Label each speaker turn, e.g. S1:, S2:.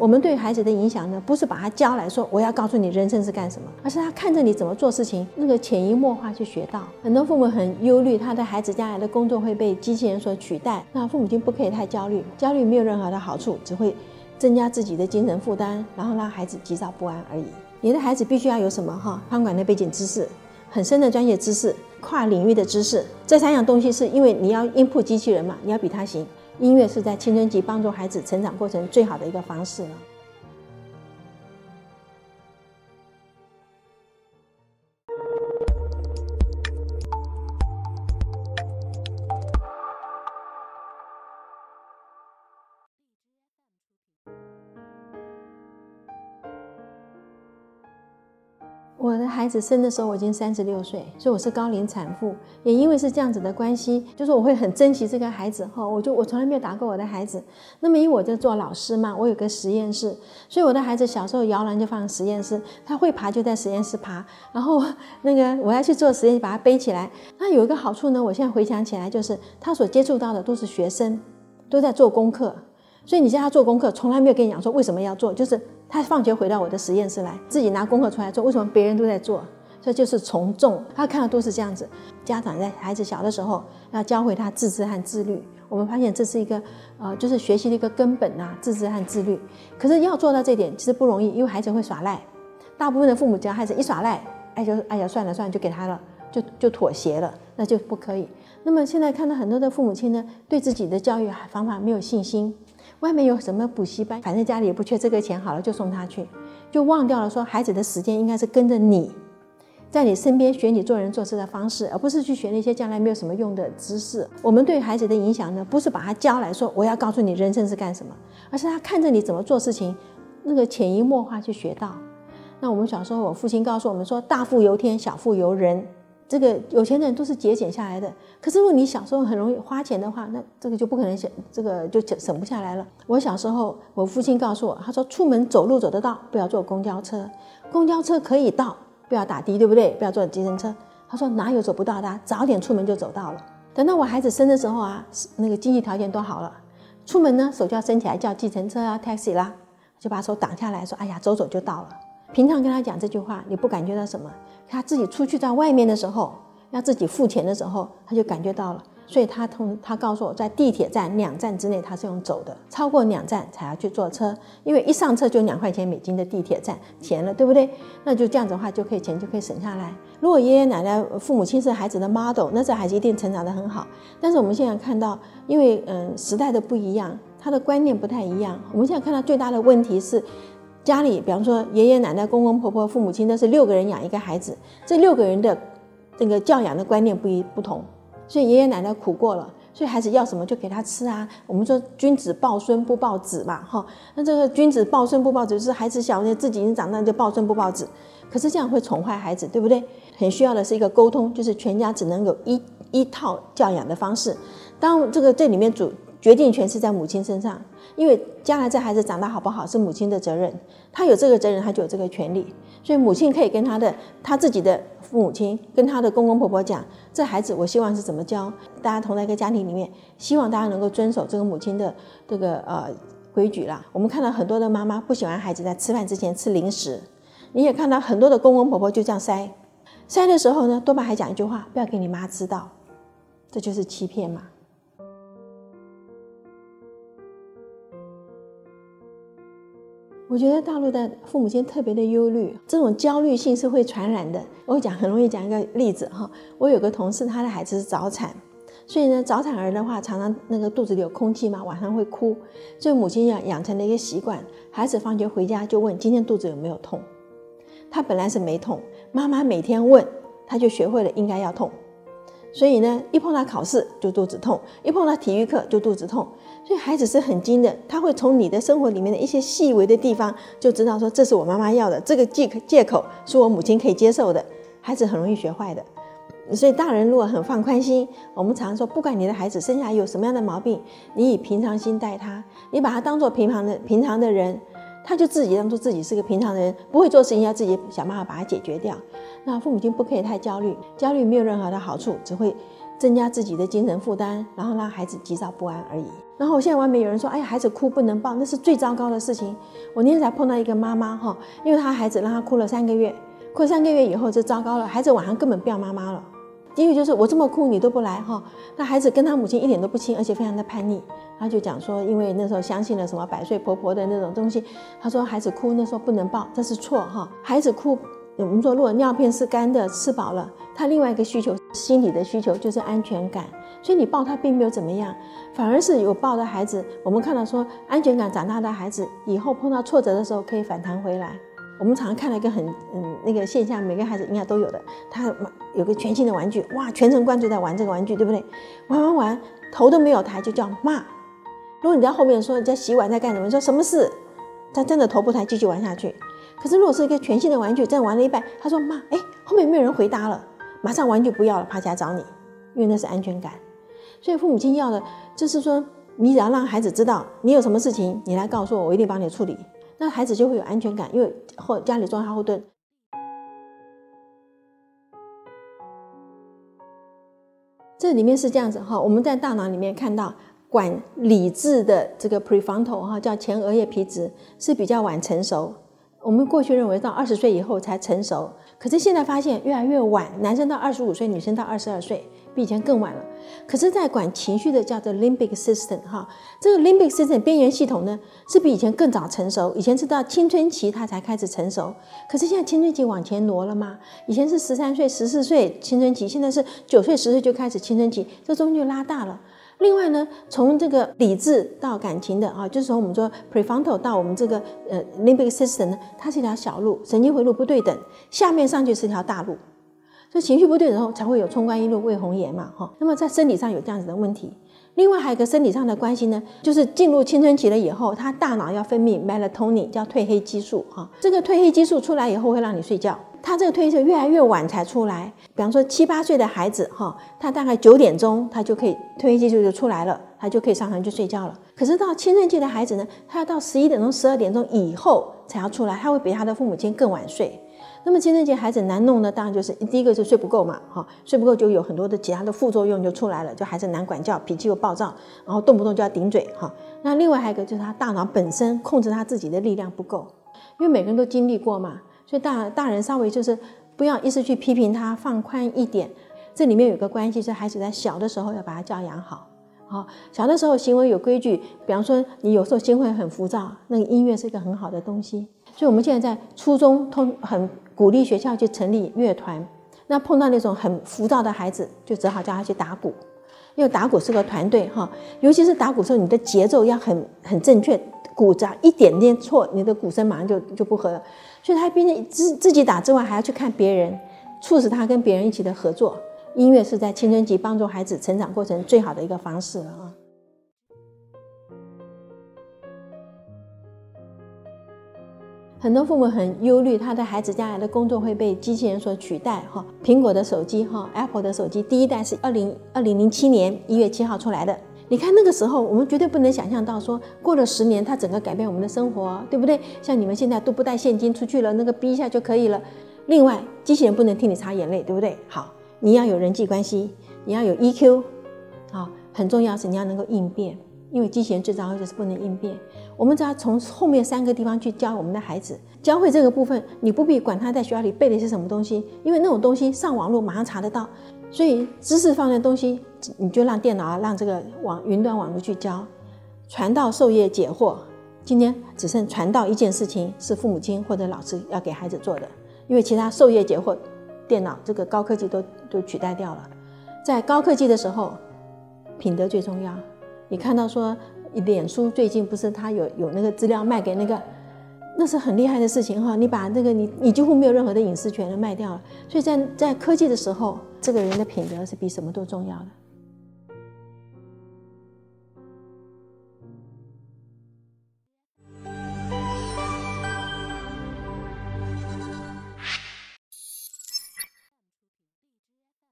S1: 我们对孩子的影响呢，不是把他教来说我要告诉你人生是干什么，而是他看着你怎么做事情，那个潜移默化去学到。很多父母很忧虑，他的孩子将来的工作会被机器人所取代。那父母亲不可以太焦虑，焦虑没有任何的好处，只会增加自己的精神负担，然后让孩子急躁不安而已。你的孩子必须要有什么哈？宽广的背景知识，很深的专业知识，跨领域的知识。这三样东西是因为你要应付机器人嘛，你要比他行。音乐是在青春期帮助孩子成长过程最好的一个方式了。子生的时候我已经三十六岁，所以我是高龄产妇。也因为是这样子的关系，就是我会很珍惜这个孩子哈。我就我从来没有打过我的孩子。那么因为我在做老师嘛，我有个实验室，所以我的孩子小时候摇篮就放实验室，他会爬就在实验室爬。然后 那个我要去做实验，把他背起来。那有一个好处呢，我现在回想起来，就是他所接触到的都是学生，都在做功课。所以你叫他做功课，从来没有跟你讲说为什么要做，就是他放学回到我的实验室来，自己拿功课出来做。为什么别人都在做？这就是从众。他看到都是这样子。家长在孩子小的时候要教会他自制和自律。我们发现这是一个呃，就是学习的一个根本呐，自制和自律。可是要做到这点其实不容易，因为孩子会耍赖。大部分的父母教孩子一耍赖，哎就哎呀算了算了就给他了，就就妥协了，那就不可以。那么现在看到很多的父母亲呢，对自己的教育方法没有信心。外面有什么补习班，反正家里也不缺这个钱，好了就送他去，就忘掉了说孩子的时间应该是跟着你，在你身边学你做人做事的方式，而不是去学那些将来没有什么用的知识。我们对孩子的影响呢，不是把他教来说我要告诉你人生是干什么，而是他看着你怎么做事情，那个潜移默化去学到。那我们小时候，我父亲告诉我们说，大富由天，小富由人。这个有钱的人都是节俭下来的，可是如果你小时候很容易花钱的话，那这个就不可能省，这个就省省不下来了。我小时候，我父亲告诉我，他说出门走路走得到，不要坐公交车，公交车可以到，不要打的，对不对？不要坐计程车。他说哪有走不到的，早点出门就走到了。等到我孩子生的时候啊，那个经济条件都好了，出门呢手就要伸起来叫计程车啊，taxi 啦，就把手挡下来说，哎呀，走走就到了。平常跟他讲这句话，你不感觉到什么？他自己出去在外面的时候，要自己付钱的时候，他就感觉到了。所以他通他告诉我在地铁站两站之内他是用走的，超过两站才要去坐车，因为一上车就两块钱美金的地铁站钱了，对不对？那就这样子的话，就可以钱就可以省下来。如果爷爷奶奶、父母亲是孩子的 model，那这孩子一定成长得很好。但是我们现在看到，因为嗯时代的不一样，他的观念不太一样。我们现在看到最大的问题是。家里，比方说爷爷奶奶、公公婆婆、父母亲都是六个人养一个孩子，这六个人的这个教养的观念不一不同，所以爷爷奶奶苦过了，所以孩子要什么就给他吃啊。我们说君子抱孙不抱子嘛，哈，那这个君子抱孙不抱子，是孩子小，自己已经长大就抱孙不抱子，可是这样会宠坏孩子，对不对？很需要的是一个沟通，就是全家只能有一一套教养的方式。当这个这里面主决定权是在母亲身上。因为将来这孩子长大好不好是母亲的责任，他有这个责任，他就有这个权利。所以母亲可以跟他的他自己的父母亲，跟他的公公婆婆讲，这孩子我希望是怎么教。大家同在一个家庭里面，希望大家能够遵守这个母亲的这个呃规矩啦。我们看到很多的妈妈不喜欢孩子在吃饭之前吃零食，你也看到很多的公公婆婆就这样塞，塞的时候呢，多半还讲一句话，不要给你妈知道，这就是欺骗嘛。我觉得大陆的父母亲特别的忧虑，这种焦虑性是会传染的。我讲很容易讲一个例子哈，我有个同事，他的孩子是早产，所以呢，早产儿的话常常那个肚子里有空气嘛，晚上会哭，所以母亲养养成了一个习惯，孩子放学回家就问今天肚子有没有痛，他本来是没痛，妈妈每天问，他就学会了应该要痛。所以呢，一碰到考试就肚子痛，一碰到体育课就肚子痛。所以孩子是很精的，他会从你的生活里面的一些细微的地方就知道说，这是我妈妈要的，这个借借口是我母亲可以接受的。孩子很容易学坏的。所以大人如果很放宽心，我们常说，不管你的孩子生下来有什么样的毛病，你以平常心待他，你把他当做平常的平常的人。他就自己当做自己是个平常人，不会做事情，要自己想办法把它解决掉。那父母亲不可以太焦虑，焦虑没有任何的好处，只会增加自己的精神负担，然后让孩子急躁不安而已。然后我现在外面有人说，哎呀，孩子哭不能抱，那是最糟糕的事情。我那天才碰到一个妈妈哈，因为她孩子让她哭了三个月，哭了三个月以后就糟糕了，孩子晚上根本不要妈妈了。第一个就是我这么哭你都不来哈，那孩子跟他母亲一点都不亲，而且非常的叛逆。他就讲说，因为那时候相信了什么百岁婆婆的那种东西，他说孩子哭那时候不能抱，这是错哈。孩子哭，我们说如果尿片是干的，吃饱了，他另外一个需求，心理的需求就是安全感，所以你抱他并没有怎么样，反而是有抱的孩子，我们看到说安全感长大的孩子，以后碰到挫折的时候可以反弹回来。我们常常看到一个很嗯那个现象，每个孩子应该都有的，他有个全新的玩具，哇，全神贯注在玩这个玩具，对不对？玩玩玩，头都没有抬就叫骂。如果你在后面说你在洗碗在干什么，你说什么事？他真的头不抬继续玩下去。可是如果是一个全新的玩具，在玩了一半，他说骂，哎，后面没有人回答了，马上玩具不要了，爬起来找你，因为那是安全感。所以父母亲要的就是说，你只要让孩子知道你有什么事情，你来告诉我，我一定帮你处理。那孩子就会有安全感，因为后家里做他后盾。这里面是这样子哈，我们在大脑里面看到管理智的这个 prefrontal 哈，叫前额叶皮质是比较晚成熟。我们过去认为到二十岁以后才成熟，可是现在发现越来越晚，男生到二十五岁，女生到二十二岁。比以前更晚了，可是，在管情绪的叫做 limbic system 哈，这个 limbic system 边缘系统呢，是比以前更早成熟。以前是到青春期它才开始成熟，可是现在青春期往前挪了吗？以前是十三岁、十四岁青春期，现在是九岁、十岁就开始青春期，这中间就拉大了。另外呢，从这个理智到感情的啊，就是从我们说 prefrontal 到我们这个呃 limbic system 呢，它是一条小路，神经回路不对等，下面上去是条大路。所以情绪不对的时候，才会有冲冠一怒为红颜嘛，哈。那么在生理上有这样子的问题，另外还有一个生理上的关系呢，就是进入青春期了以后，他大脑要分泌 melatonin，叫褪黑激素，哈。这个褪黑激素出来以后会让你睡觉，他这个褪黑激素越来越晚才出来。比方说七八岁的孩子，哈，他大概九点钟他就可以褪黑激素就出来了，他就可以上床去睡觉了。可是到青春期的孩子呢，他要到十一点钟、十二点钟以后才要出来，他会比他的父母亲更晚睡。那么青春期孩子难弄呢，当然就是第一个是睡不够嘛，哈，睡不够就有很多的其他的副作用就出来了，就孩子难管教，脾气又暴躁，然后动不动就要顶嘴，哈。那另外还有一个就是他大脑本身控制他自己的力量不够，因为每个人都经历过嘛，所以大大人稍微就是不要一直去批评他，放宽一点。这里面有个关系是孩子在小的时候要把他教养好，好，小的时候行为有规矩，比方说你有时候心会很浮躁，那个音乐是一个很好的东西。所以我们现在在初中通很。鼓励学校去成立乐团，那碰到那种很浮躁的孩子，就只好叫他去打鼓，因为打鼓是个团队哈，尤其是打鼓时候，你的节奏要很很正确，鼓只要一点点错，你的鼓声马上就就不合了。所以他毕竟自自己打之外，还要去看别人，促使他跟别人一起的合作。音乐是在青春期帮助孩子成长过程最好的一个方式了啊。很多父母很忧虑，他的孩子将来的工作会被机器人所取代。哈，苹果的手机，哈，Apple 的手机，第一代是二零二零零七年一月七号出来的。你看那个时候，我们绝对不能想象到说，过了十年，它整个改变我们的生活，对不对？像你们现在都不带现金出去了，那个逼一下就可以了。另外，机器人不能替你擦眼泪，对不对？好，你要有人际关系，你要有 EQ，好，很重要是你要能够应变。因为机器人最糟就是不能应变，我们只要从后面三个地方去教我们的孩子，教会这个部分，你不必管他在学校里背的是什么东西，因为那种东西上网络马上查得到，所以知识方面的东西，你就让电脑啊，让这个网云端网络去教，传道授业解惑。今天只剩传道一件事情是父母亲或者老师要给孩子做的，因为其他授业解惑，电脑这个高科技都都取代掉了。在高科技的时候，品德最重要。你看到说，脸书最近不是他有有那个资料卖给那个，那是很厉害的事情哈。你把这个你你几乎没有任何的隐私权都卖掉了，所以在在科技的时候，这个人的品德是比什么都重要的。